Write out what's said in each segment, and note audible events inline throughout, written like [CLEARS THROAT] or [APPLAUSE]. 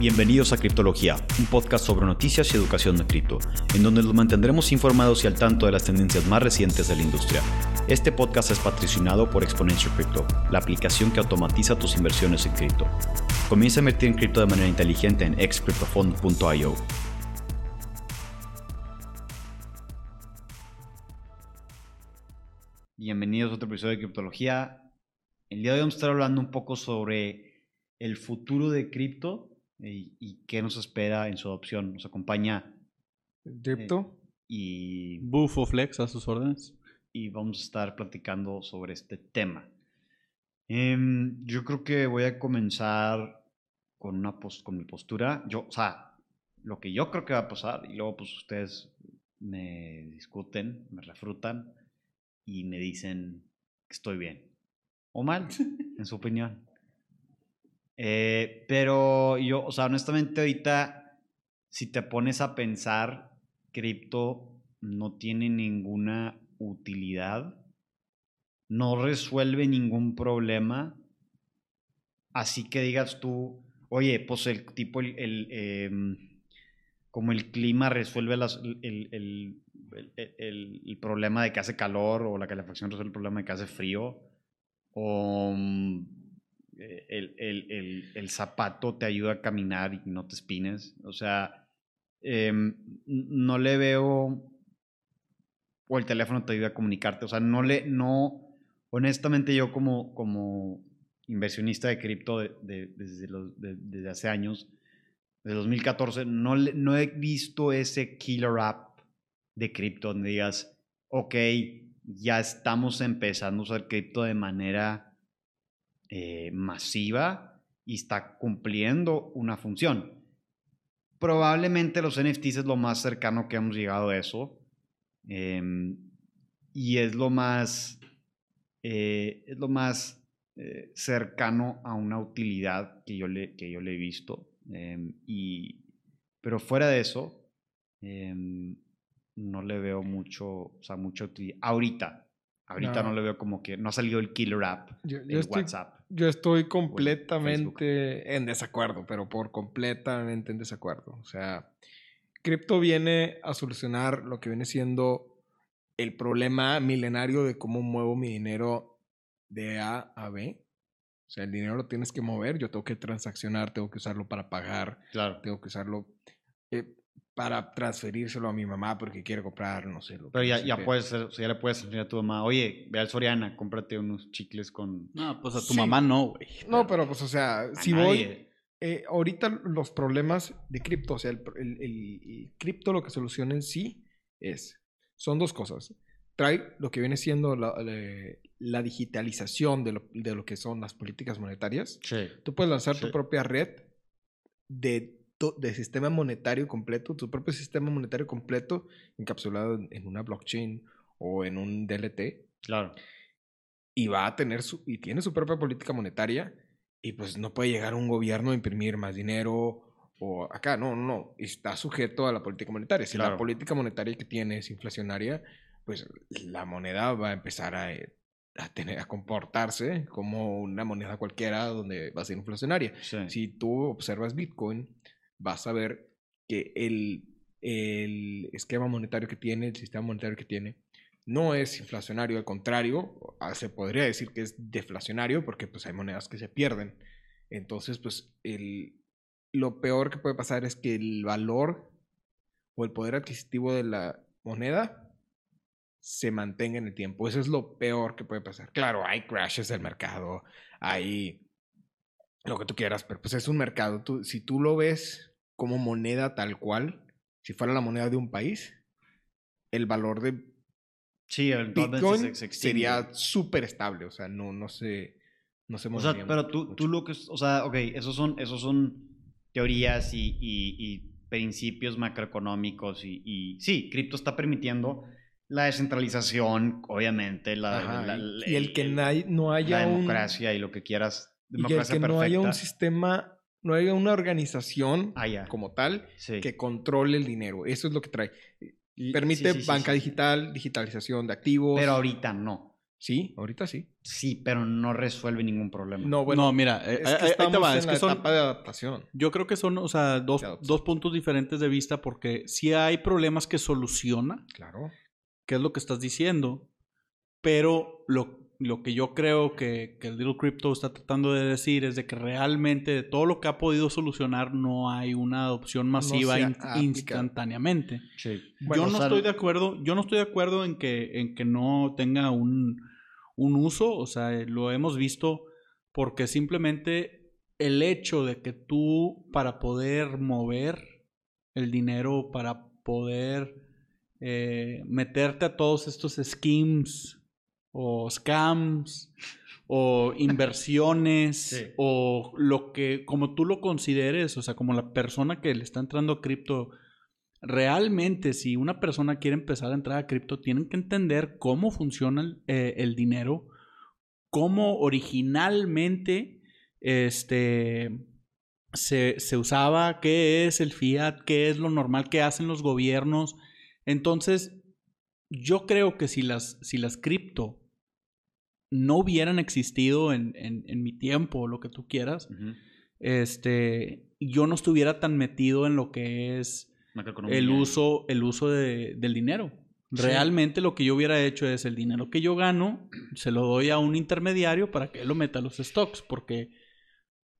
Bienvenidos a Criptología, un podcast sobre noticias y educación de cripto, en donde los mantendremos informados y al tanto de las tendencias más recientes de la industria. Este podcast es patrocinado por Exponential Crypto, la aplicación que automatiza tus inversiones en cripto. Comienza a invertir en cripto de manera inteligente en excryptofund.io. Bienvenidos a otro episodio de Criptología. El día de hoy vamos a estar hablando un poco sobre el futuro de cripto y, qué nos espera en su adopción. Nos acompaña Dipto eh, y Bufo Flex a sus órdenes. Y vamos a estar platicando sobre este tema. Em, yo creo que voy a comenzar con, una con mi postura. Yo, o sea, lo que yo creo que va a pasar y luego pues ustedes me discuten, me refrutan y me dicen que estoy bien o mal, [LAUGHS] en su opinión. Eh, pero yo, o sea, honestamente ahorita, si te pones a pensar, cripto no tiene ninguna utilidad, no resuelve ningún problema, así que digas tú, oye, pues el tipo, el, em, como el clima resuelve el, el, problema de que hace calor o la calefacción resuelve el problema de que hace frío, o mm, el, zapato te ayuda a caminar y no te espines. O sea, em, no le veo. O el teléfono te ayuda a comunicarte. O sea, no le. No. Honestamente, yo como, como inversionista de cripto desde, desde hace años, desde 2014, no, no he visto ese killer app de cripto donde digas, ok, ya estamos empezando a usar cripto de manera eh, masiva y está cumpliendo una función. Probablemente los NFTs es lo más cercano que hemos llegado a eso. Em, y es lo más, eh, es lo más eh, cercano a una utilidad que yo le, que yo le he visto. Em, y, pero fuera de eso, em, no le veo mucho, o sea, mucha utilidad. Ahorita, ahorita no. le veo como que no ha salido el killer app de WhatsApp. Yo estoy completamente en desacuerdo, pero por completamente en desacuerdo. O sea, cripto viene a solucionar lo que viene siendo el problema milenario de cómo muevo mi dinero de A a B. O sea, el dinero lo tienes que mover, yo tengo que transaccionar, tengo que usarlo para pagar, claro. tengo que usarlo. Eh, para transferírselo a mi mamá porque quiere comprar, no sé. Lo Pero ya, ya puedes, o sea, ya le puedes decir a tu mamá, oye, ve al Soriana, cómprate unos chicles con... No, pues a tu mamá no, güey. No, pero pues, o sea, si voy... Eh, ahorita los problemas de cripto, o sea, el, el, cripto lo que soluciona en sí es, son dos cosas. Trae lo que viene siendo la, la, digitalización de lo, de lo, que son las políticas monetarias. Sí. Tú puedes lanzar tu propia red de de sistema monetario completo, tu propio sistema monetario completo encapsulado en una blockchain o en un DLT. Claro. Y va a tener su, y tiene su propia política monetaria y pues no puede llegar un gobierno a imprimir más dinero o acá, no, no, no, está sujeto a la política monetaria. Si la política monetaria que tiene es inflacionaria, pues la moneda va a empezar a, a, tener, a comportarse como una moneda cualquiera donde va a ser inflacionaria. Si tú observas Bitcoin, vas a ver que el, el esquema monetario que tiene, el sistema monetario que tiene, no es inflacionario, al contrario, ah, se podría decir que es deflacionario porque pues hay monedas que se pierden. Entonces, pues el, lo peor que puede pasar es que el valor o el poder adquisitivo de la moneda se mantenga en el tiempo. Eso es lo peor que puede pasar. Claro, hay crashes del mercado, hay lo que tú quieras, pero pues es un mercado. Tú, si tú lo ves como moneda tal cual, si fuera la moneda de un país, el valor de sí, el Bitcoin sería súper estable, o sea, no, no se, no se O sea, pero tú, tú lo que, o sea, ok, esos son, esos son teorías y, y, principios macroeconómicos y, y sí, cripto está permitiendo la descentralización, obviamente, la, y, el, que no haya la democracia y lo que quieras, democracia y el que no haya un sistema no hay una organización ah, como tal que controle el dinero. Eso es lo que trae. Permite banca digital, digitalización de activos. Pero ahorita no. Sí, ahorita sí. Sí, pero no resuelve ningún problema. No, bueno, no, mira, es que estamos en la etapa de adaptación. Yo creo que son, o sea, dos, dos, puntos diferentes de vista porque si hay problemas que soluciona. Claro. ¿Qué es lo que estás diciendo? Pero lo, lo que yo creo que, que, el Little Crypto está tratando de decir es de que realmente de todo lo que ha podido solucionar no hay una adopción masiva instantáneamente. yo no estoy de acuerdo, yo no estoy de acuerdo en que, en que no tenga un, un uso, o sea, lo hemos visto porque simplemente el hecho de que tú para poder mover el dinero, para poder eh, meterte a todos estos schemes o scams o inversiones [LAUGHS] o lo que como tú lo consideres, o sea, como la persona que le está entrando a cripto, realmente si una persona quiere empezar a entrar a cripto, tienen que entender cómo funciona el, eh, dinero, cómo originalmente este, se, se usaba, qué es el fiat, qué es lo normal que hacen los gobiernos. Entonces, yo creo que si las, si las cripto no hubieran existido en, en, mi tiempo o lo que tú quieras, este, yo no estuviera tan metido en lo que es el uso, el uso de, del dinero. Realmente lo que yo hubiera hecho es el dinero que yo gano, se lo doy a un intermediario para que él lo meta a los stocks, porque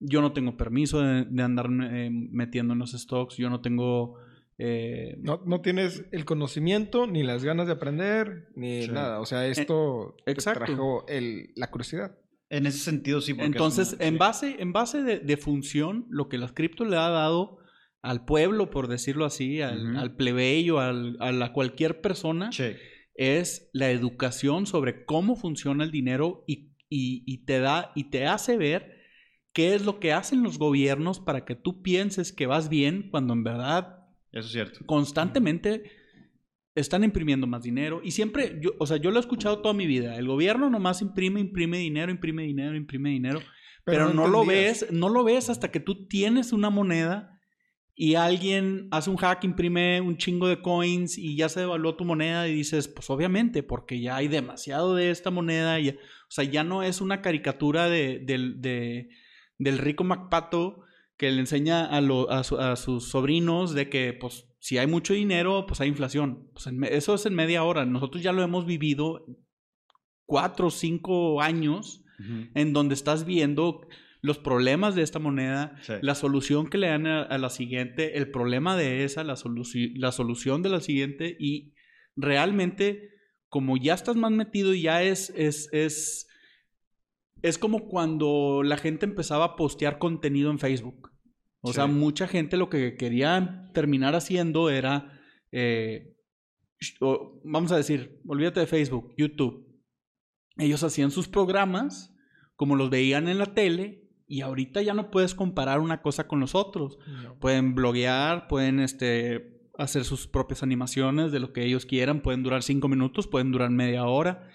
yo no tengo permiso de, andar eh, metiendo en los stocks, yo no tengo eh, no, no, tienes el conocimiento, ni las ganas de aprender, ni nada. O sea, esto eh, trajo el, la curiosidad. En ese sentido, sí. Entonces, en, base, en base de, función, lo que las cripto le ha dado al pueblo, por decirlo así, al, plebeyo, al, a la cualquier persona, es la educación sobre cómo funciona el dinero y, y, te da y te hace ver qué es lo que hacen los gobiernos para que tú pienses que vas bien cuando en verdad eso es cierto. Constantemente están imprimiendo más dinero y siempre, yo, o sea, yo lo he escuchado toda mi vida. El gobierno nomás imprime, imprime dinero, imprime dinero, imprime dinero, pero, no, lo ves, no lo ves hasta que tú tienes una moneda y alguien hace un hack, imprime un chingo de coins y ya se devaluó tu moneda y dices, pues obviamente, porque ya hay demasiado de esta moneda. Y, o sea, ya no es una caricatura de, del rico MacPato que le enseña a, a, sus sobrinos de que, pues, si hay mucho dinero, pues hay inflación. Pues, eso es en media hora. Nosotros ya lo hemos vivido cuatro o cinco años en donde estás viendo los problemas de esta moneda, la solución que le dan a, la siguiente, el problema de esa, la, la solución de la siguiente y realmente como ya estás más metido y ya es, es, es, es como cuando la gente empezaba a postear contenido en Facebook. O sea, mucha gente lo que quería terminar haciendo era, eh, vamos a decir, olvídate de Facebook, YouTube. Ellos hacían sus programas como los veían en la tele y ahorita ya no puedes comparar una cosa con los otros. Pueden bloguear, pueden este, hacer sus propias animaciones de lo que ellos quieran, pueden durar cinco minutos, pueden durar media hora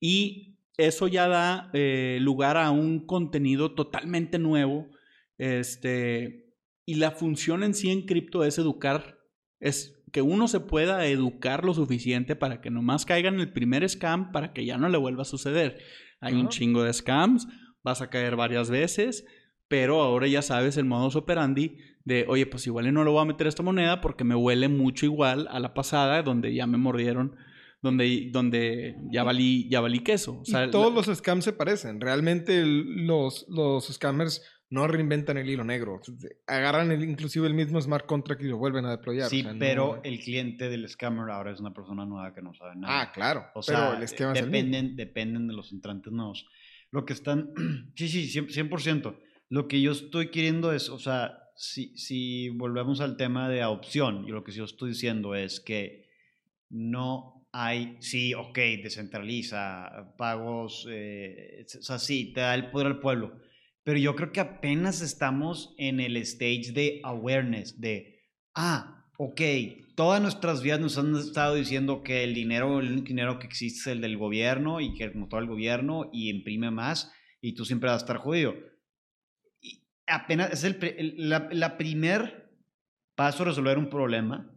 y eso ya da eh, lugar a un contenido totalmente nuevo este, y la función en sí en cripto es educar, es que uno se pueda educar lo suficiente para que nomás caiga en el primer scam para que ya no le vuelva a suceder. Hay un chingo de scams, vas a caer varias veces, pero ahora ya sabes el modus operandi de, oye, pues igual no lo voy a meter esta moneda porque me huele mucho igual a la pasada, donde ya me mordieron, donde, donde ya, valí, ya valí queso. todos los scams se parecen. Realmente los, los scammers no reinventan el hilo negro. Agarran el, inclusive el mismo smart contract y lo vuelven a deployar. Sí, pero el cliente del scammer ahora es una persona nueva que no sabe nada. Ah, claro. O sea, dependen, dependen de los entrantes nuevos. Lo que están... [CLEARS THROAT] sí, sí, 100%. Lo que yo estoy queriendo es, o sea, si, si volvemos al tema de adopción, yo lo que yo estoy diciendo es que no hay, sí, ok, descentraliza, pagos, eh, o sea, sí, te da el poder al pueblo pero yo creo que apenas estamos en el stage de awareness, de, ah, ok, todas nuestras vidas nos han estado diciendo que el dinero, el dinero que existe es el del gobierno y que todo el gobierno y imprime más y tú siempre vas a estar jodido. Y apenas es el, la primer paso a resolver un problema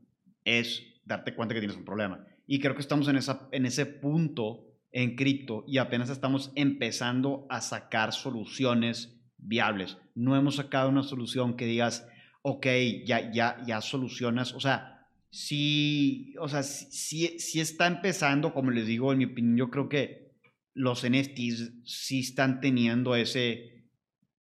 es darte cuenta que tienes un problema. Y creo que estamos en, esa, en ese punto en cripto y apenas estamos empezando a sacar soluciones viables. No hemos sacado una solución que digas, ok, ya, ya, ya solucionas, o sea, sí, o sea, sí, sí, está empezando, como les digo, en mi opinión, yo creo que los NFTs sí están teniendo ese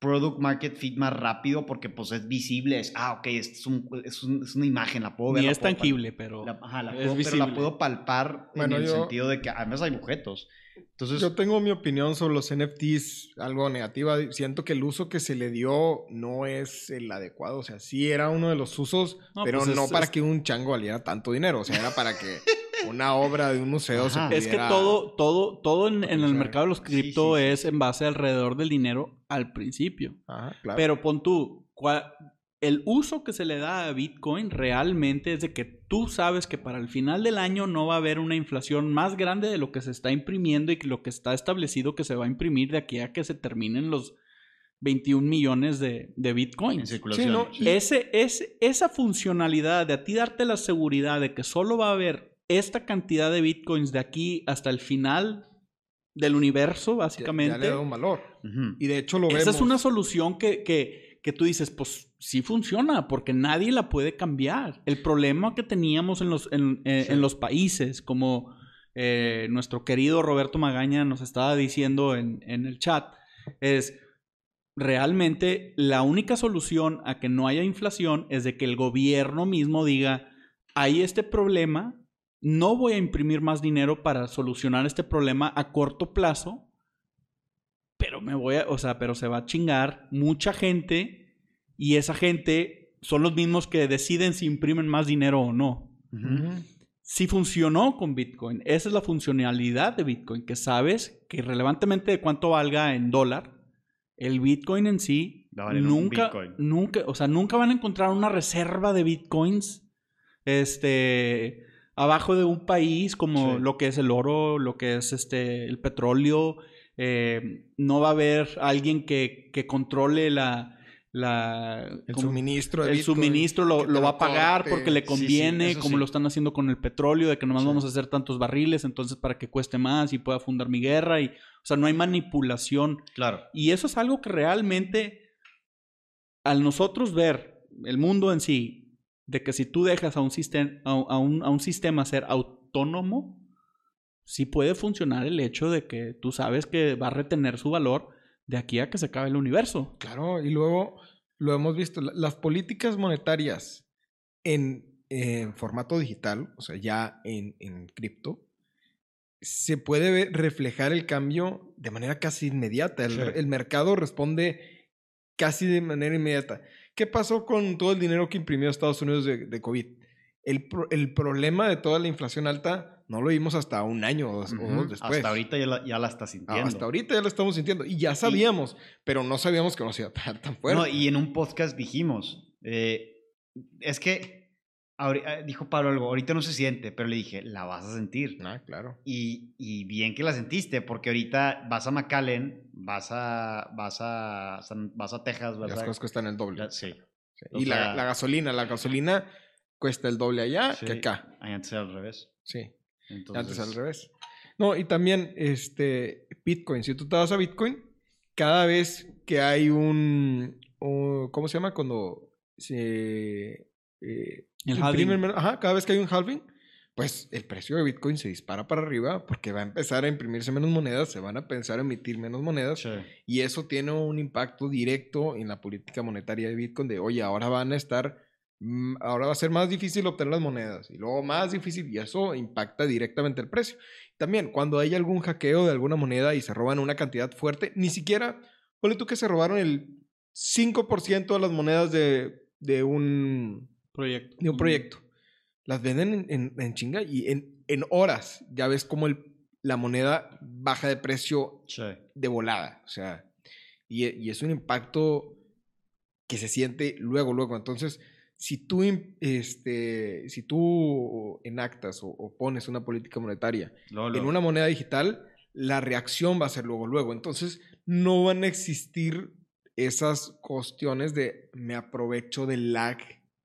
product market fit más rápido porque pues es visible, es, ah, ok, es, un, es, es una imagen, la puedo ver. Ni es tangible, pero la, ajá, la puedo, pero la puedo palpar en el sentido de que además hay objetos. Entonces, yo tengo mi opinión sobre los NFTs, algo negativa. Siento que el uso que se le dio no es el adecuado. O sea, sí era uno de los usos, pero pues no para que un chango valiera tanto dinero. O sea, era para que [LAUGHS] una obra de un museo se pudiera... Es que todo, todo, todo en, el mercado de los cripto es en base alrededor del dinero al principio. Ajá, claro. Pero pon tú, el uso que se le da a Bitcoin realmente es de que tú sabes que para el final del año no va a haber una inflación más grande de lo que se está imprimiendo y que lo que está establecido que se va a imprimir de aquí a que se terminen los 21 millones de, de Bitcoins. Sí, ¿no? ese, esa funcionalidad de a ti darte la seguridad de que solo va a haber esta cantidad de Bitcoins de aquí hasta el final del universo, básicamente. Ya, le da un valor. Y de hecho lo vemos. Esa es una solución que, que, que tú dices, pues sí funciona, porque nadie la puede cambiar. El problema que teníamos en los, en, eh, los países, como eh, nuestro querido Roberto Magaña nos estaba diciendo en, en el chat, es realmente la única solución a que no haya inflación es de que el gobierno mismo diga, hay este problema, no voy a imprimir más dinero para solucionar este problema a corto plazo, pero me voy a, o sea, pero se va a chingar mucha gente y esa gente son los mismos que deciden si imprimen más dinero o no. Si funcionó con Bitcoin, esa es la funcionalidad de Bitcoin, que sabes que irrelevantemente de cuánto valga en dólar, el Bitcoin en sí nunca, nunca, o sea, nunca van a encontrar una reserva de Bitcoins, este, abajo de un país como lo que es el oro, lo que es este, el petróleo. Eh, no va a haber alguien que, que controle la, la, el suministro. el suministro lo, lo va a pagar porque le conviene, como lo están haciendo con el petróleo, de que nomás vamos a hacer tantos barriles, entonces para que cueste más y pueda fundar mi guerra. Y, o sea, no hay manipulación. Claro. Y eso es algo que realmente, al nosotros ver el mundo en sí, de que si tú dejas a un, sistema, a, un, a un sistema ser autónomo, sí puede funcionar el hecho de que tú sabes que va a retener su valor de aquí a que se acabe el universo. Claro, y luego lo hemos visto, las políticas monetarias en, formato digital, o sea, ya en, en cripto, se puede reflejar el cambio de manera casi inmediata. El, mercado responde casi de manera inmediata. ¿Qué pasó con todo el dinero que imprimió Estados Unidos de, de COVID? El, el, problema de toda la inflación alta no lo vimos hasta un año o dos, después. Hasta ahorita ya la, ya la está sintiendo. hasta ahorita ya lo estamos sintiendo. Y ya sabíamos, pero no sabíamos que nos iba a estar tan fuerte. No, y en un podcast dijimos, eh, es que, eh, dijo Pablo algo, ahorita no se siente, pero le dije, la vas a sentir. Ah, claro. Y, y bien que la sentiste, porque ahorita vas a McAllen, vas a, vas a, vas a Texas, vas Las cosas cuestan el doble. sí. Y la, la, gasolina, la gasolina cuesta el doble allá que acá. Antes al revés. Sí. Antes al revés. No, y también este Bitcoin. Si tú te vas a Bitcoin, cada vez que hay un, ¿cómo se llama? Cuando se eh, el halving. Ajá, cada vez que hay un halving, pues el precio de Bitcoin se dispara para arriba porque va a empezar a imprimirse menos monedas, se van a pensar a emitir menos monedas y eso tiene un impacto directo en la política monetaria de Bitcoin de, oye, ahora van a estar Mm, ahora va a ser más difícil obtener las monedas y luego más difícil y eso impacta directamente el precio. También cuando hay algún hackeo de alguna moneda y se roban una cantidad fuerte, ni siquiera, ponle tú que se robaron el 5% de las monedas de, de, un proyecto. De un proyecto. Las venden en, en, chinga y en, en, horas ya ves como el, la moneda baja de precio de volada. O sea, y, y es un impacto que se siente luego, luego. Entonces, si tú, este, si tú enactas o, pones una política monetaria en una moneda digital, la reacción va a ser luego, luego. Entonces, no van a existir esas cuestiones de me aprovecho del lag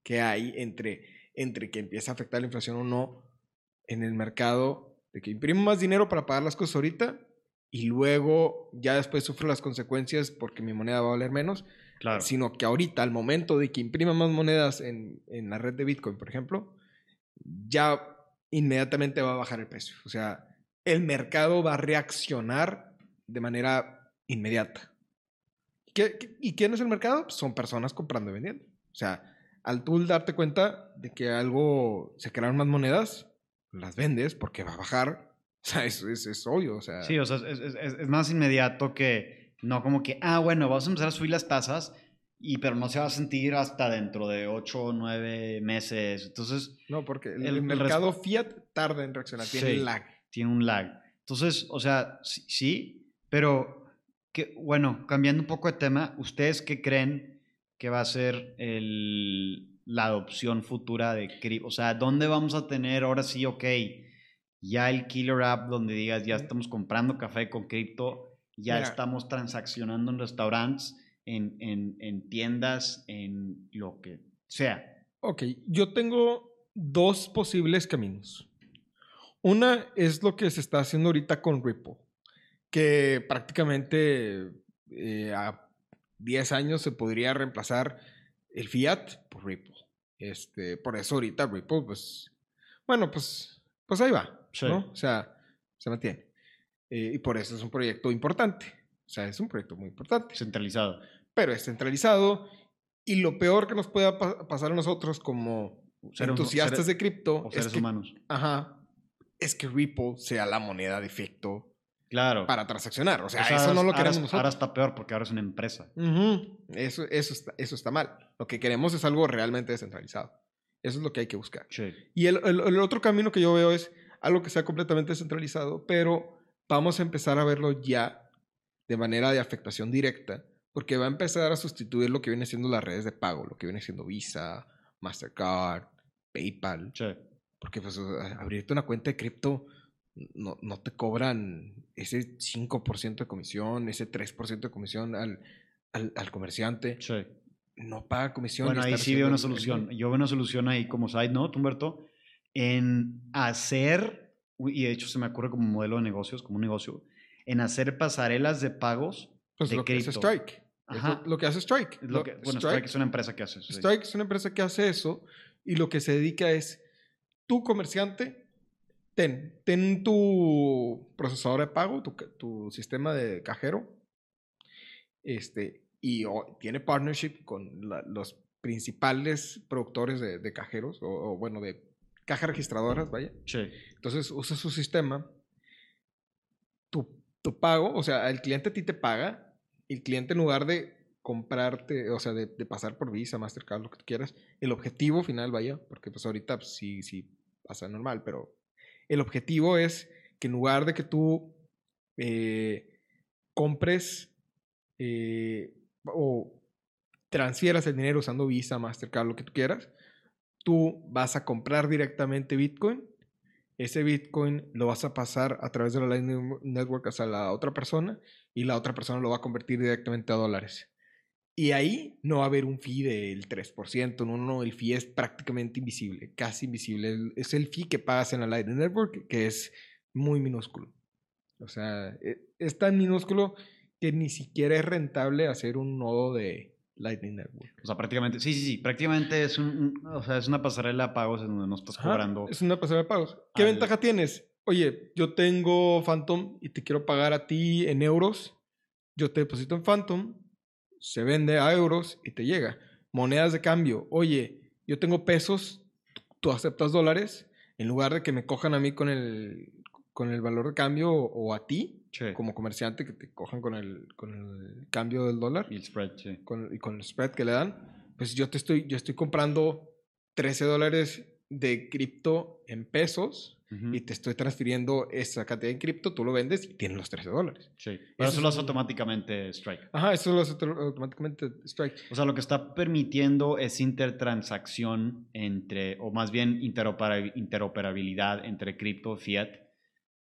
que hay entre, entre que empieza a afectar la inflación o no en el mercado De que imprimo más dinero para pagar las cosas ahorita y luego ya después sufro las consecuencias porque mi moneda va a valer menos. Claro. Sino que ahorita, al momento de que imprima más monedas en, en la red de Bitcoin, por ejemplo, ya inmediatamente va a bajar el precio. O sea, el mercado va a reaccionar de manera inmediata. ¿Y quién es el mercado? Pues son personas comprando y vendiendo. O sea, al tú darte cuenta de que algo se crearon más monedas, las vendes porque va a bajar. [LAUGHS] O sea, es, es, obvio. O sea, sí, o sea, es, es, más inmediato que no como que, ah, bueno, vamos a empezar a subir las tasas, y, pero no se va a sentir hasta dentro de 8 o 9 meses. Entonces. No, porque el, mercado fiat tarda en reaccionar, tiene un lag. Tiene un lag. Entonces, o sea, sí, pero que, bueno, cambiando un poco de tema, ¿ustedes qué creen que va a ser el, la adopción futura de cripto? O sea, ¿dónde vamos a tener ahora sí, ok, ya el killer app donde digas, ya estamos comprando café con cripto, ya estamos transaccionando en restaurantes, en, en, en tiendas, en lo que sea? Ok, yo tengo dos posibles caminos. Una es lo que se está haciendo ahorita con Ripple, que prácticamente eh, a 10 años se podría reemplazar el fiat por Ripple. Este, por eso ahorita Ripple, pues, bueno, pues, pues ahí va, ¿no? O sea, se mantiene. Eh, y por eso es un proyecto importante. O sea, es un proyecto muy importante. Centralizado. Pero es centralizado. Y lo peor que nos pueda pasar a nosotros como entusiastas de cripto. O seres humanos. Ajá es que Ripple sea la moneda de efecto claro. para transaccionar. O sea, eso no lo queremos nosotros. Ahora está peor porque ahora es una empresa. eso, eso, está, eso está mal. Lo que queremos es algo realmente descentralizado. Eso es lo que hay que buscar. Y el, el, otro camino que yo veo es algo que sea completamente descentralizado, pero vamos a empezar a verlo ya de manera de afectación directa, porque va a empezar a sustituir lo que viene siendo las redes de pago, lo que viene siendo Visa, Mastercard, PayPal. Sí. Porque pues abrirte una cuenta de cripto no, no, te cobran ese 5% de comisión, ese 3% de comisión al, al, al comerciante. Sí. No paga comisión. Bueno, ahí sí veo una solución. Yo veo una solución ahí como side note, Humberto, en hacer, y de hecho se me ocurre como modelo de negocios, como un negocio, en hacer pasarelas de pagos pues de lo Que hace Strike. Ajá. Lo, que hace Strike. Lo que, bueno, Strike, es una empresa que hace eso. Strike es una empresa que hace eso y lo que se dedica es tu comerciante, ten, ten tu procesador de pago, tu, sistema de cajero, este, y tiene partnership con los principales productores de, cajeros, o, bueno, de cajas registradoras, vaya. Sí. Entonces usa su sistema, tu, tu pago, o sea, el cliente a ti te paga, el cliente en lugar de comprarte, o sea, de, pasar por Visa, Mastercard, lo que tú quieras, el objetivo final, vaya, porque pues ahorita pues, sí, sí pasa normal, pero el objetivo es que en lugar de que tú eh, compres eh, o transfieras el dinero usando Visa, Mastercard, lo que tú quieras, tú vas a comprar directamente Bitcoin. Ese Bitcoin lo vas a pasar a través de la Lightning Network hacia la otra persona y la otra persona lo va a convertir directamente a dólares. Y ahí no va a haber un fee del 3%, no, no, el fee es prácticamente invisible, casi invisible. Es el fee que pagas en la Lightning Network, que es muy minúsculo. O sea, e, es tan minúsculo que ni siquiera es rentable hacer un nodo de Lightning Network. O sea, prácticamente, sí, sí, sí, prácticamente es, un, o sea, es una pasarela de pagos en donde no estás cobrando. es una pasarela de pagos. ¿Qué ventaja tienes? Oye, yo tengo Phantom y te quiero pagar a ti en euros. Yo te deposito en Phantom se vende a euros y te llega. Monedas de cambio, oye, yo tengo pesos, tú aceptas dólares, en lugar de que me cojan a mí con el, con el valor de cambio o, a ti, como comerciante, que te cojan con el, con el cambio del dólar. Y el spread, sí. Con, y con el spread que le dan, pues yo te estoy, yo estoy comprando 13 dólares de cripto en pesos y te estoy transfiriendo esa cantidad en cripto, tú lo vendes y tienes los 13 dólares. Sí, pero eso, lo hace automáticamente Strike. Ajá, eso lo hace automáticamente Strike. O sea, lo que está permitiendo es intertransacción entre, o más bien interoperabilidad entre cripto fiat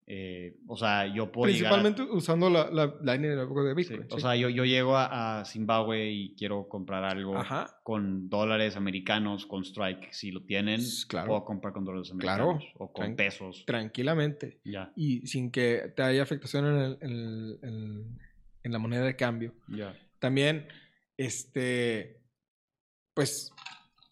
eh, o sea, yo puedo Principalmente usando la, la Lightning de Bitcoin. O sea, yo, yo llego a, Zimbabue y quiero comprar algo con dólares americanos, con Strike, si lo tienen, claro. puedo comprar con dólares americanos o con pesos. Tranquilamente. Ya. Y sin que te haya afectación en, el, en, la moneda de cambio. Ya. También, este, pues,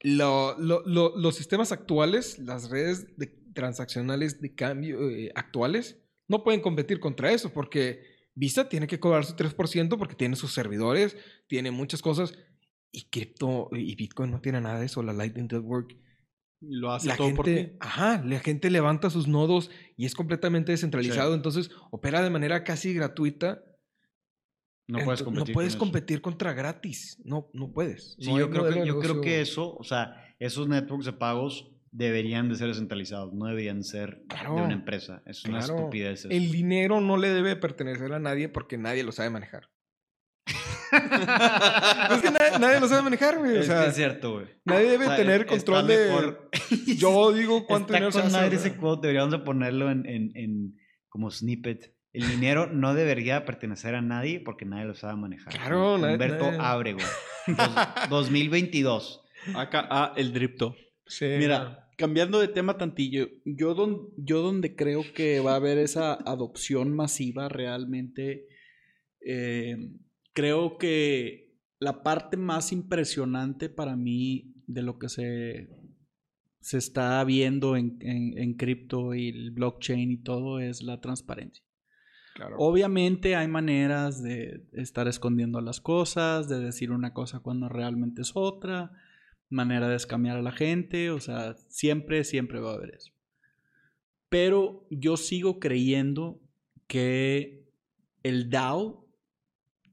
los sistemas actuales, las redes de transaccionales de cambio eh, actuales no pueden competir contra eso porque Visa tiene que cobrar su 3% porque tiene sus servidores, tiene muchas cosas y cripto y Bitcoin no tiene nada de eso, la Lightning Network lo hace todo gente, por ti. Ajá, la gente levanta sus nodos y es completamente descentralizado, entonces opera de manera casi gratuita. No puedes competir, no puedes competir contra gratis, no, no puedes. Sí, yo, creo que, yo creo que eso, o sea, esos networks de pagos deberían de ser descentralizados, no deberían ser de una empresa. Es una estupidez. El dinero no le debe pertenecer a nadie porque nadie lo sabe manejar. [LAUGHS] es que nadie, lo sabe manejar, güey. Es que es cierto, güey. Nadie debe tener control de. [LAUGHS] Yo digo [LAUGHS] cuánto dinero se hace. ese quote, deberíamos de ponerlo en, en, en, como snippet. El dinero no debería pertenecer a nadie porque nadie lo sabe manejar. Claro, Humberto Abre, güey. 2022. Acá, ah, el dripto. Sí. Mira, cambiando de tema tantillo, yo, yo donde creo que va a haber esa adopción masiva realmente, eh, creo que la parte más impresionante para mí de lo que se, se está viendo en, en, cripto y el blockchain y todo es la transparencia. Obviamente hay maneras de estar escondiendo las cosas, de decir una cosa cuando realmente es otra manera de escamear a la gente, o sea, siempre, siempre va a haber eso. Pero yo sigo creyendo que el DAO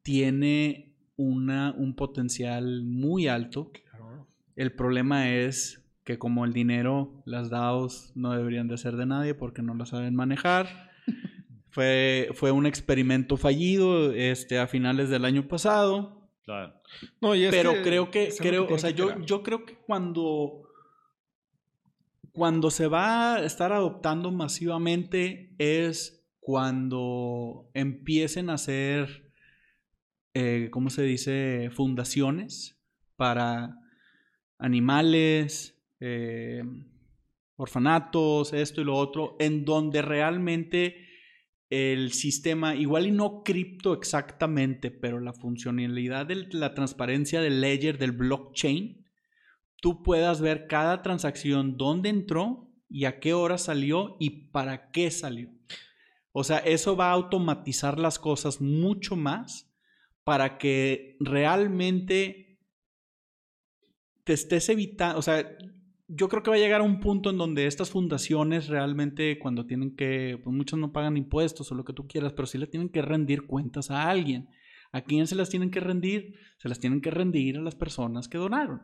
tiene una, un potencial muy alto. El problema es que como el dinero, las DAOs no deberían de ser de nadie porque no lo saben manejar. [LAUGHS] fue, fue un experimento fallido este, a finales del año pasado Claro. No, Pero creo que, creo, o sea, yo, yo creo que cuando, cuando se va a estar adoptando masivamente es cuando empiecen a hacer, eh, ¿cómo se dice? Fundaciones para animales, eh, orfanatos, esto y lo otro, en donde realmente el sistema, igual y no cripto exactamente, pero la funcionalidad de la transparencia del ledger, del blockchain, tú puedas ver cada transacción, dónde entró y a qué hora salió y para qué salió. O sea, eso va a automatizar las cosas mucho más para que realmente te estés evitando, o sea, yo creo que va a llegar a un punto en donde estas fundaciones realmente cuando tienen que, pues muchos no pagan impuestos o lo que tú quieras, pero sí le tienen que rendir cuentas a alguien. ¿A quién se las tienen que rendir? Se las tienen que rendir a las personas que donaron.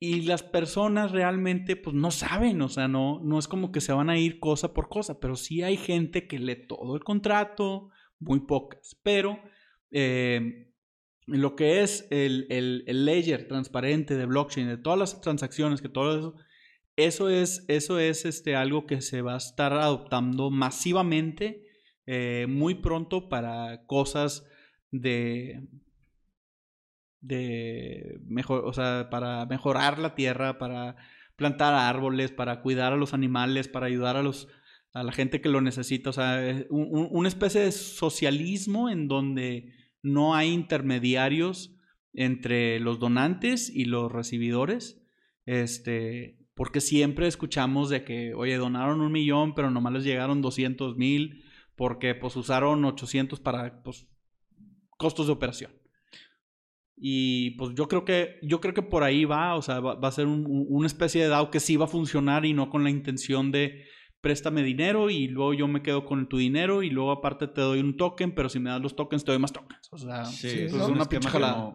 Y las personas realmente pues no saben, o sea, no, no es como que se van a ir cosa por cosa, pero sí hay gente que lee todo el contrato, muy pocas, pero eh, lo que es el, el, ledger transparente de blockchain, de todas las transacciones, que todo eso, eso es, eso es este, algo que se va a estar adoptando masivamente eh, muy pronto para cosas de, de mejor, o sea, para mejorar la tierra, para plantar árboles, para cuidar a los animales, para ayudar a los a la gente que lo necesita, o sea, una especie de socialismo en donde no hay intermediarios entre los donantes y los recibidores, este, porque siempre escuchamos de que, oye, donaron un millón, pero nomás les llegaron 200 mil, porque pues usaron 800 para pues, costos de operación. Y pues yo creo que, yo creo que por ahí va, o sea, va, a ser una especie de DAO que sí va a funcionar y no con la intención de préstame dinero y luego yo me quedo con tu dinero y luego aparte te doy un token, pero si me das los tokens te doy más tokens. O sea, sí, es una pinche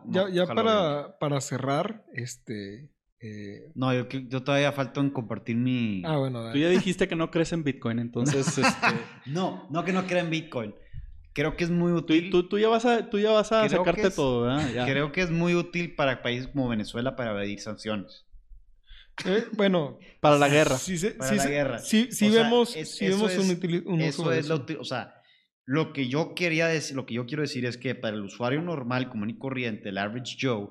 ya, ya para, para cerrar, este... Eh... No, yo, yo, todavía falto en compartir mi... Ah, bueno, Tú ya dijiste que no crees en Bitcoin, entonces... [LAUGHS] este... no, no que no crea en Bitcoin. Creo que es muy útil. Tú, tú ya vas a, tú ya vas a sacarte todo, ¿verdad? Creo que es muy útil para países como Venezuela para evadir sanciones. Eh, bueno, para la guerra. Sí, para la guerra. Sí, sí vemos, sí vemos un, eso es Lo, o sea, lo que yo quería decir, lo que yo quiero decir es que para el usuario normal, común y corriente, el average Joe,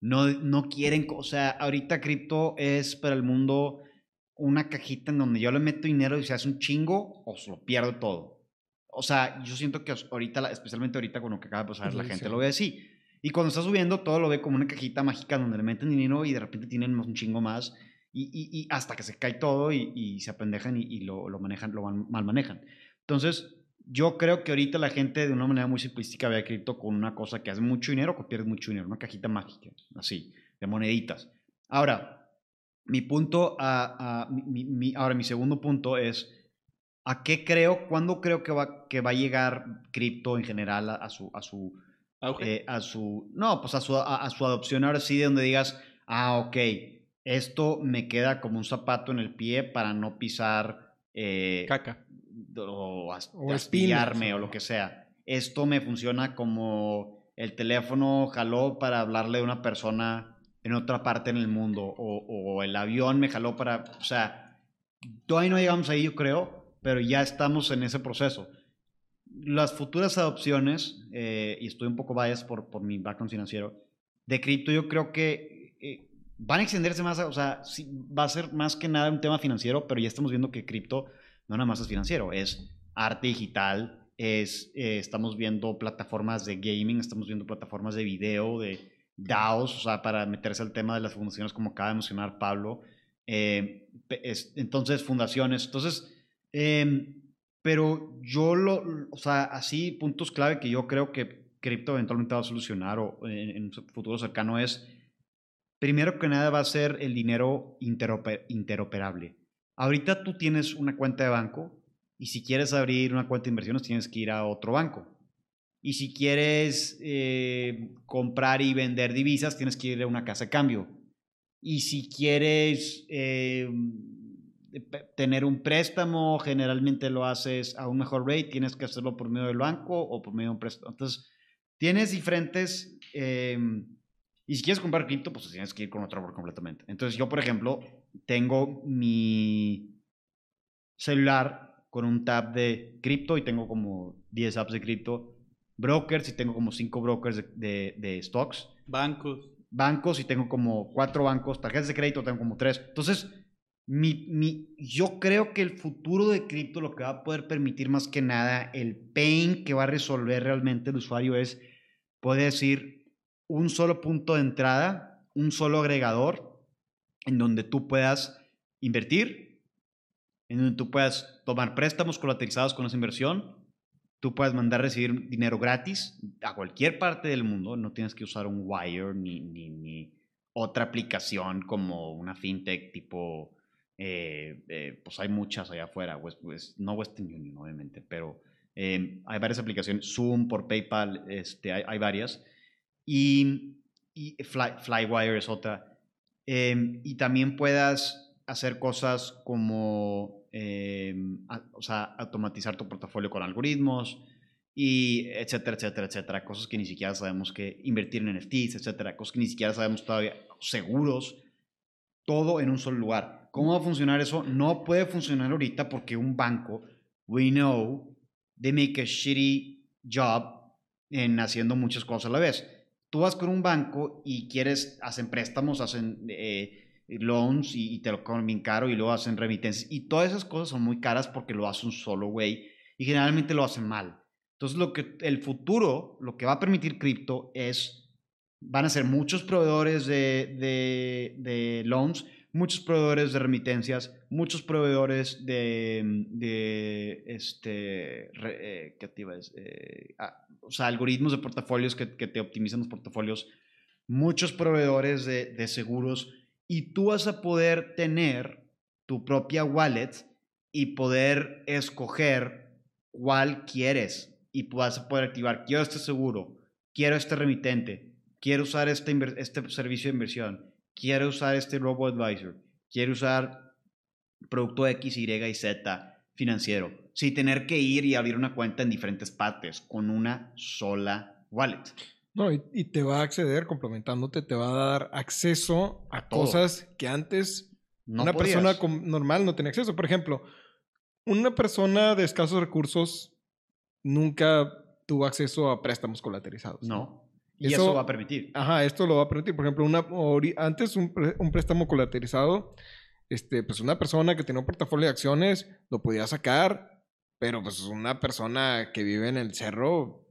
no, no quieren, o sea, ahorita cripto es para el mundo una cajita en donde yo le meto dinero y se hace un chingo o se lo pierdo todo. O sea, yo siento que ahorita, especialmente ahorita con lo que acaba de pasar, la gente lo ve así. Y cuando está subiendo, todo lo ve como una cajita mágica donde le meten dinero y de repente tienen un chingo más. Y, y, hasta que se cae todo y, y se apendejan y, lo, lo, manejan, lo mal manejan. Entonces, yo creo que ahorita la gente de una manera muy simplística ve a cripto con una cosa que hace mucho dinero que pierde mucho dinero, una cajita mágica, así, de moneditas. Ahora, mi punto, a, mi, ahora mi segundo punto es, ¿a qué creo, cuándo creo que va, que va a llegar cripto en general a, su, a su, eh, a su, no, pues a su, a, su adopción ahora sí, de donde digas, ah, ok, esto me queda como un zapato en el pie para no pisar... Eh, Caca o, o espiarme o lo que sea. Esto me funciona como el teléfono jaló para hablarle a una persona en otra parte en el mundo o, el avión me jaló para, o sea, todavía no llegamos ahí yo creo, pero ya estamos en ese proceso. Las futuras adopciones, eh, y estoy un poco bias por, por mi background financiero, de cripto yo creo que eh, van a extenderse más, o sea, va a ser más que nada un tema financiero, pero ya estamos viendo que cripto no nada más es financiero, es arte digital, es, eh, estamos viendo plataformas de gaming, estamos viendo plataformas de video, de DAOs, o sea, para meterse al tema de las fundaciones, como acaba de mencionar Pablo. Eh, entonces, fundaciones. Entonces, em, pero yo lo, o sea, así puntos clave que yo creo que cripto eventualmente va a solucionar o en, un futuro cercano es, primero que nada va a ser el dinero interoperable. Ahorita tú tienes una cuenta de banco y si quieres abrir una cuenta de inversiones tienes que ir a otro banco. Y si quieres eh, comprar y vender divisas tienes que ir a una casa de cambio. Y si quieres eh, tener un préstamo, generalmente lo haces a un mejor rate, tienes que hacerlo por medio del banco o por medio de un préstamo. Entonces, tienes diferentes... Eh, y si quieres comprar cripto, pues tienes que ir con otro broker completamente. Entonces yo, por ejemplo, tengo mi celular con un tab de cripto y tengo como 10 apps de cripto. Brokers y tengo como 5 brokers de, de, stocks. Bancos. Bancos y tengo como 4 bancos. Tarjetas de crédito tengo como 3. Entonces, mi, mi, yo creo que el futuro de cripto lo que va a poder permitir más que nada, el pain que va a resolver realmente el usuario es poder decir, un solo punto de entrada, un solo agregador en donde tú puedas invertir, en donde tú puedas tomar préstamos colateralizados con esa inversión, tú puedes mandar recibir dinero gratis a cualquier parte del mundo, no tienes que usar un wire ni, ni, otra aplicación como una fintech tipo, eh, eh, pues hay muchas allá afuera, pues, pues, no Western Union obviamente, pero eh, hay varias aplicaciones, Zoom por PayPal, este, hay varias y, Flywire es otra. Em, y también puedas hacer cosas como, em, o sea, automatizar tu portafolio con algoritmos y etcétera, etcétera, etcétera. Cosas que ni siquiera sabemos que invertir en NFTs, etcétera. Cosas que ni siquiera sabemos todavía, seguros. Todo en un solo lugar. ¿Cómo va a funcionar eso? No puede funcionar ahorita porque un banco, we know, they make a shitty job en haciendo muchas cosas a la vez tú vas con un banco y quieres, hacen préstamos, hacen eh, loans y, te lo cobran bien caro y luego hacen remitencias y todas esas cosas son muy caras porque lo hace un solo güey y generalmente lo hacen mal. Entonces lo que el futuro, lo que va a permitir cripto es, van a ser muchos proveedores de, de, de loans, muchos proveedores de remitencias, muchos proveedores de, este, eh, ¿qué? Eh, ah, o sea, algoritmos de portafolios que, te optimizan los portafolios, muchos proveedores de, de, seguros. Y tú vas a poder tener tu propia wallet y poder escoger cuál quieres. Y vas a poder activar, quiero este seguro, quiero este remitente, quiero usar este, este servicio de inversión, quiero usar este robo advisor, quiero usar producto X, Y y Z financiero, sin tener que ir y abrir una cuenta en diferentes partes, con una sola wallet. No, y, te va a acceder, complementándote, te va a dar acceso a, cosas que antes una persona normal no tiene acceso. Por ejemplo, una persona de escasos recursos nunca tuvo acceso a préstamos colateralizados. No. Y eso, va a permitir. Ajá, esto lo va a permitir. Por ejemplo, una, antes un, un, préstamo colateralizado, este, pues una persona que tenía un portafolio de acciones lo podía sacar, pero pues una persona que vive en el cerro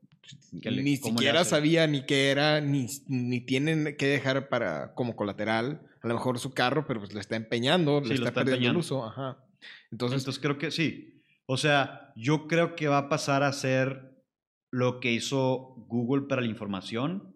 ni siquiera sabía ni qué era, ni, ni tienen que dejar para como colateral. A lo mejor su carro, pero pues le está empeñando, le está, perdiendo el uso. Ajá. Entonces, Entonces creo que sí. O sea, yo creo que va a pasar a ser lo que hizo Google para la información.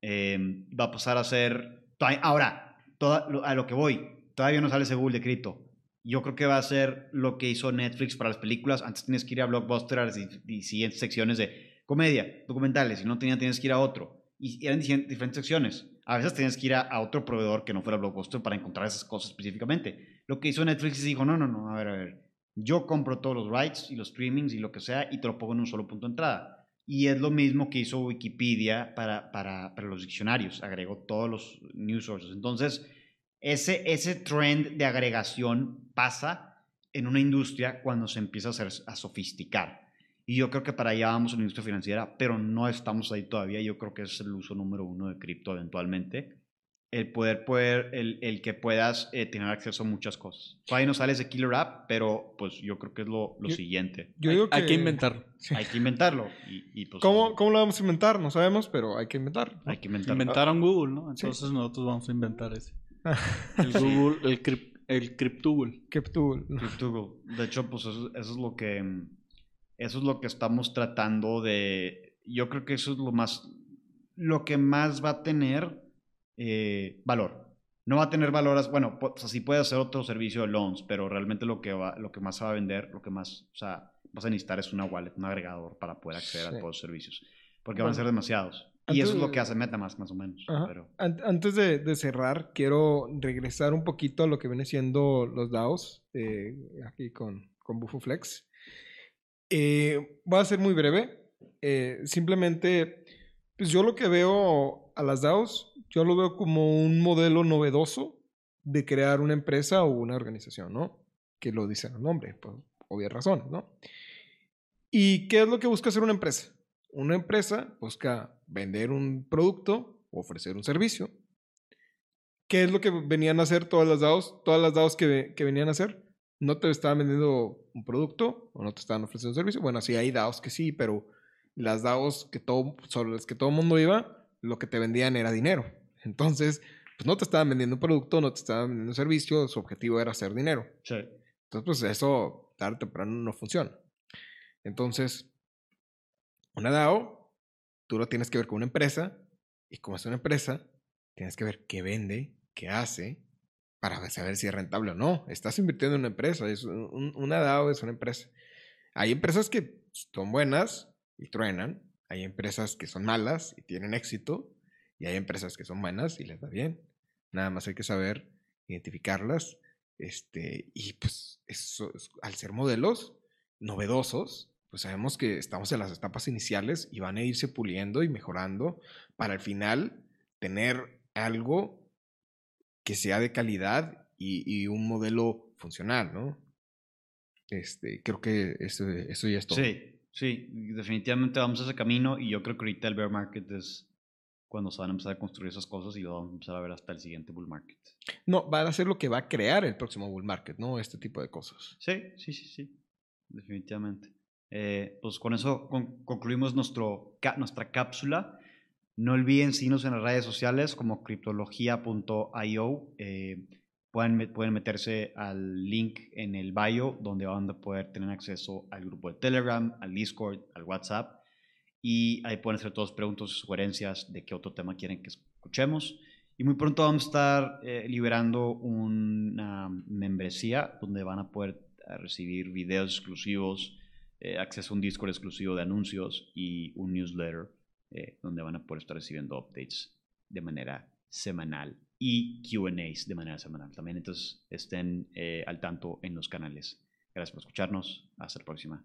Em, va a pasar a ser... Ahora, a lo que voy, todavía no sale ese Google de cripto. Yo creo que va a ser lo que hizo Netflix para las películas. Antes tienes que ir a Blockbuster a las siguientes secciones de comedia, documentales. Si no tenía, tienes que ir a otro. Y eran diferentes secciones. A veces tenías que ir a, otro proveedor que no fuera Blockbuster para encontrar esas cosas específicamente. Lo que hizo Netflix es dijo, no, no, no, a ver, a ver. Yo compro todos los rights y los streamings y lo que sea y te lo pongo en un solo punto de entrada. Y es lo mismo que hizo Wikipedia para, para, para los diccionarios. Agregó todos los news sources. Entonces, ese, ese trend de agregación pasa en una industria cuando se empieza a, a sofisticar. Y yo creo que para allá vamos en la industria financiera, pero no estamos ahí todavía. Yo creo que es el uso número uno de cripto eventualmente. El poder, poder el, el que puedas eh, tener acceso a muchas cosas. Todavía no sale ese killer app, pero pues yo creo que es lo, lo siguiente. Yo hay, digo que... hay, que... inventarlo. Hay que inventarlo. Y, pues, ¿Cómo, ¿Cómo, lo vamos a inventar? No sabemos, pero hay que inventarlo. Hay que inventarlo. Inventaron Google, ¿no? Entonces nosotros vamos a inventar ese. [LAUGHS] el Google, el, crip, el Cryptoogle. De hecho, pues eso, es lo que eso es lo que estamos tratando de. Yo creo que eso es lo más. Lo que más va a tener eh, valor. No va a tener valor, bueno, pues así puede hacer otro servicio de loans, pero realmente lo que, va, lo que más se va a vender, lo que más, o sea, vas a necesitar es una wallet, un agregador para poder acceder a todos los servicios, porque van a ser demasiados. y eso es lo que hace MetaMask más o menos. Pero... Antes de, cerrar, quiero regresar un poquito a lo que viene siendo los DAOs, eh, aquí con, con BufoFlex. Eh, voy a ser muy breve. Eh, simplemente, pues yo lo que veo a las DAOs, yo lo veo como un modelo novedoso de crear una empresa o una organización, ¿no? Que lo dice el nombre, por obvias razones, ¿no? ¿Y qué es lo que busca hacer una empresa? Una empresa busca vender un producto, ofrecer un servicio. ¿Qué es lo que venían a hacer todas las DAOs? Todas las DAOs que, que venían a hacer no te estaban vendiendo un producto o no te estaban ofreciendo un servicio. Bueno, sí hay DAOs que sí, pero las DAOs que todo, sobre las que todo el mundo iba, lo que te vendían era dinero. Entonces, pues no te estaban vendiendo un producto, no te estaban vendiendo un servicio, su objetivo era hacer dinero. Sí. Entonces, pues eso tarde o temprano no funciona. Entonces, una DAO, tú lo tienes que ver con una empresa y como es una empresa, tienes que ver qué vende, qué hace, para saber si es rentable o no. Estás invirtiendo en una empresa, es una DAO es una empresa. Hay empresas que son buenas y truenan, hay empresas que son malas y tienen éxito, y hay empresas que son buenas y les va bien. Nada más hay que saber identificarlas. Este, y pues eso, al ser modelos novedosos, pues sabemos que estamos en las etapas iniciales y van a irse puliendo y mejorando para al final tener algo que sea de calidad y, un modelo funcional, ¿no? Este, creo que eso, eso ya es todo. Sí, sí, definitivamente vamos a ese camino y yo creo que ahorita el bear market es cuando se van a empezar a construir esas cosas y lo vamos a empezar a ver hasta el siguiente bull market. No, va a ser lo que va a crear el próximo bull market, ¿no? Este tipo de cosas. Sí, sí, sí, sí, definitivamente. Eh, pues con eso concluimos nuestro, nuestra cápsula. No olviden seguirnos en las redes sociales como criptología.io. Eh, pueden, pueden meterse al link en el bio donde van a poder tener acceso al grupo de Telegram, al Discord, al WhatsApp. Y ahí pueden hacer todas preguntas y sugerencias de qué otro tema quieren que escuchemos. Y muy pronto vamos a estar eh, liberando una membresía donde van a poder eh, recibir videos exclusivos, acceso a un Discord exclusivo de anuncios y un newsletter eh, donde van a poder estar recibiendo updates de manera semanal y QAs de manera semanal también. Entonces estén eh, al tanto en los canales. Gracias por escucharnos. Hasta la próxima.